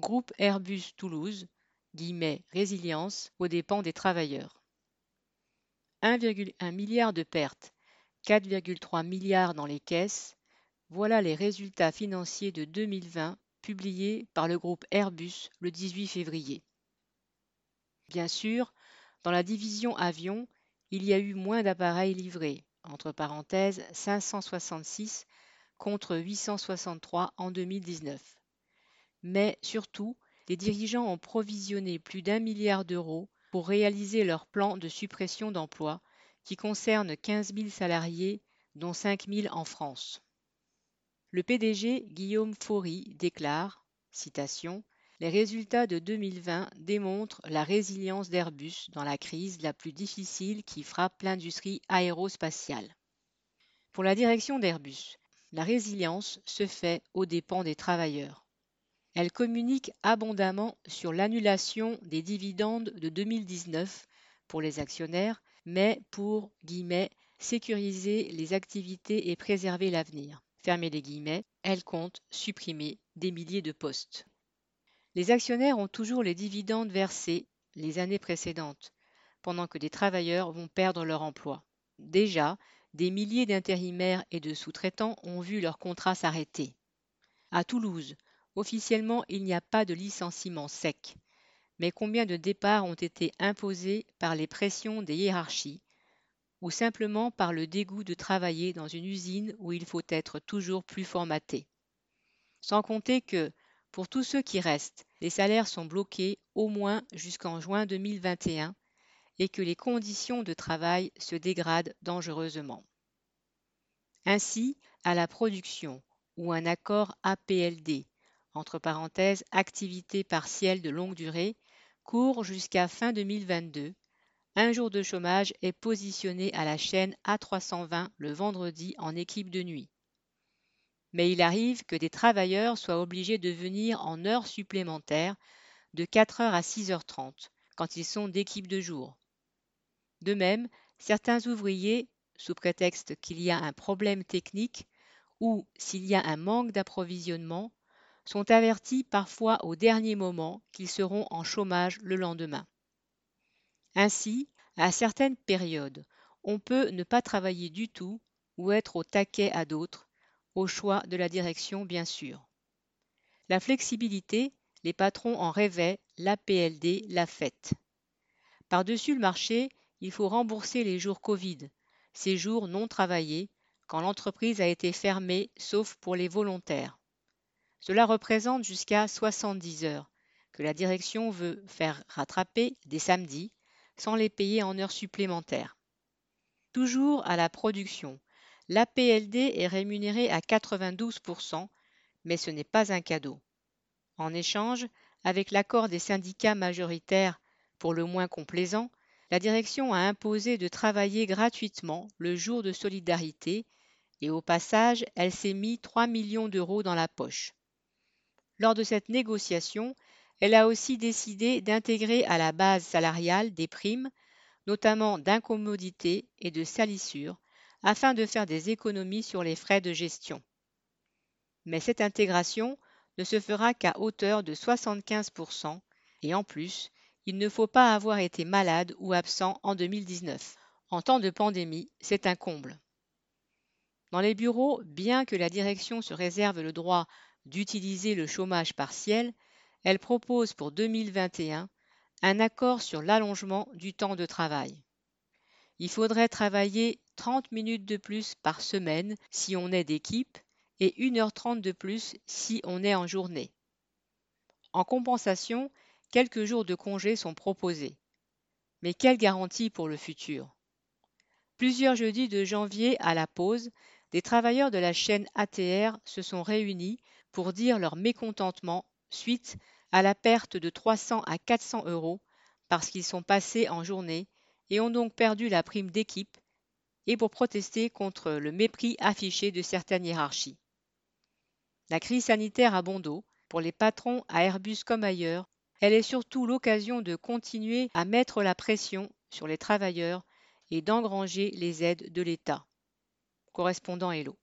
Groupe Airbus Toulouse, guillemets, résilience, aux dépens des travailleurs. 1,1 milliard de pertes, 4,3 milliards dans les caisses, voilà les résultats financiers de 2020 publiés par le groupe Airbus le 18 février. Bien sûr, dans la division avion, il y a eu moins d'appareils livrés, entre parenthèses 566 contre 863 en 2019. Mais surtout, les dirigeants ont provisionné plus d'un milliard d'euros pour réaliser leur plan de suppression d'emplois qui concerne 15 000 salariés, dont 5 000 en France. Le PDG Guillaume Faury déclare, Les résultats de 2020 démontrent la résilience d'Airbus dans la crise la plus difficile qui frappe l'industrie aérospatiale. Pour la direction d'Airbus, la résilience se fait aux dépens des travailleurs. Elle communique abondamment sur l'annulation des dividendes de 2019 pour les actionnaires, mais pour guillemets, sécuriser les activités et préserver l'avenir. Fermez les guillemets, elle compte supprimer des milliers de postes. Les actionnaires ont toujours les dividendes versés les années précédentes, pendant que des travailleurs vont perdre leur emploi. Déjà, des milliers d'intérimaires et de sous-traitants ont vu leur contrat s'arrêter. À Toulouse, officiellement, il n'y a pas de licenciement sec. Mais combien de départs ont été imposés par les pressions des hiérarchies ou simplement par le dégoût de travailler dans une usine où il faut être toujours plus formaté? Sans compter que, pour tous ceux qui restent, les salaires sont bloqués au moins jusqu'en juin 2021 et que les conditions de travail se dégradent dangereusement. Ainsi, à la production ou un accord APLD, entre parenthèses activité partielle de longue durée, court jusqu'à fin 2022. Un jour de chômage est positionné à la chaîne A320 le vendredi en équipe de nuit. Mais il arrive que des travailleurs soient obligés de venir en heures supplémentaires de 4h à 6h30 quand ils sont d'équipe de jour. De même, certains ouvriers, sous prétexte qu'il y a un problème technique ou s'il y a un manque d'approvisionnement, sont avertis parfois au dernier moment qu'ils seront en chômage le lendemain. Ainsi, à certaines périodes, on peut ne pas travailler du tout ou être au taquet à d'autres, au choix de la direction bien sûr. La flexibilité, les patrons en rêvaient, l'APLD l'a faite. Par-dessus le marché, il faut rembourser les jours Covid, ces jours non travaillés, quand l'entreprise a été fermée sauf pour les volontaires. Cela représente jusqu'à 70 heures que la direction veut faire rattraper des samedis sans les payer en heures supplémentaires. Toujours à la production, l'APLD est rémunérée à 92%, mais ce n'est pas un cadeau. En échange, avec l'accord des syndicats majoritaires pour le moins complaisant, la direction a imposé de travailler gratuitement le jour de solidarité et au passage, elle s'est mis 3 millions d'euros dans la poche. Lors de cette négociation, elle a aussi décidé d'intégrer à la base salariale des primes, notamment d'incommodité et de salissure, afin de faire des économies sur les frais de gestion. Mais cette intégration ne se fera qu'à hauteur de 75%, et en plus, il ne faut pas avoir été malade ou absent en 2019. En temps de pandémie, c'est un comble. Dans les bureaux, bien que la direction se réserve le droit d'utiliser le chômage partiel, elle propose pour 2021 un accord sur l'allongement du temps de travail. Il faudrait travailler 30 minutes de plus par semaine si on est d'équipe et 1h30 de plus si on est en journée. En compensation, quelques jours de congé sont proposés. Mais quelle garantie pour le futur? Plusieurs jeudis de janvier à la pause, des travailleurs de la chaîne ATR se sont réunis pour dire leur mécontentement suite à la perte de 300 à 400 euros parce qu'ils sont passés en journée et ont donc perdu la prime d'équipe et pour protester contre le mépris affiché de certaines hiérarchies. La crise sanitaire a bon dos. Pour les patrons à Airbus comme ailleurs, elle est surtout l'occasion de continuer à mettre la pression sur les travailleurs et d'engranger les aides de l'État. Correspondant Hello.